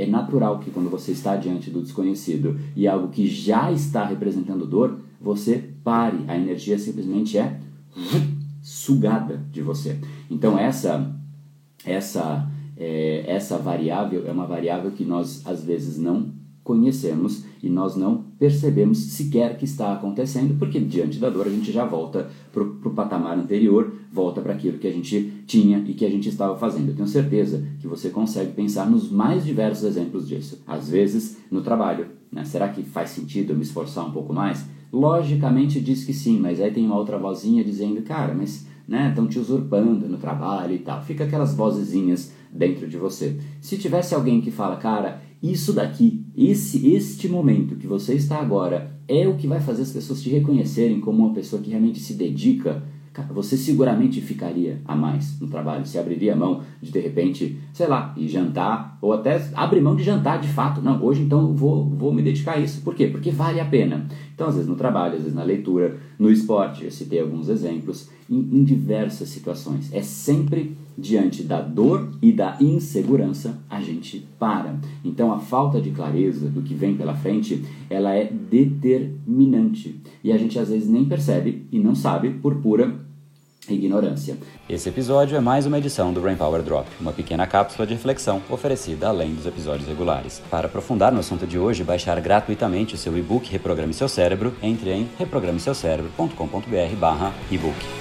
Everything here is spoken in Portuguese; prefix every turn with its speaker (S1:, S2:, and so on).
S1: é natural que quando você está diante do desconhecido e algo que já está representando dor, você pare. A energia simplesmente é sugada de você. Então essa essa é, essa variável é uma variável que nós às vezes não conhecemos e nós não percebemos sequer que está acontecendo, porque diante da dor a gente já volta para o patamar anterior, volta para aquilo que a gente tinha e que a gente estava fazendo. Eu tenho certeza que você consegue pensar nos mais diversos exemplos disso. Às vezes no trabalho, né? será que faz sentido eu me esforçar um pouco mais? Logicamente diz que sim, mas aí tem uma outra vozinha dizendo, cara, mas estão né, te usurpando no trabalho e tal. Fica aquelas vozezinhas dentro de você. Se tivesse alguém que fala, cara, isso daqui, esse este momento que você está agora é o que vai fazer as pessoas te reconhecerem como uma pessoa que realmente se dedica Cara, você seguramente ficaria a mais no trabalho, se abriria mão de de repente, sei lá, ir jantar, ou até abrir mão de jantar de fato. Não, hoje então vou, vou me dedicar a isso. Por quê? Porque vale a pena. Então, às vezes no trabalho, às vezes na leitura, no esporte, eu citei alguns exemplos, em, em diversas situações. É sempre diante da dor e da insegurança a gente para. Então, a falta de clareza do que vem pela frente, ela é determinante. E a gente às vezes nem percebe e não sabe por pura ignorância.
S2: Esse episódio é mais uma edição do Brain Power Drop, uma pequena cápsula de reflexão oferecida além dos episódios regulares. Para aprofundar no assunto de hoje baixar gratuitamente o seu e-book Reprograme Seu Cérebro, entre em reprogrameseucerebro.com.br/ebook.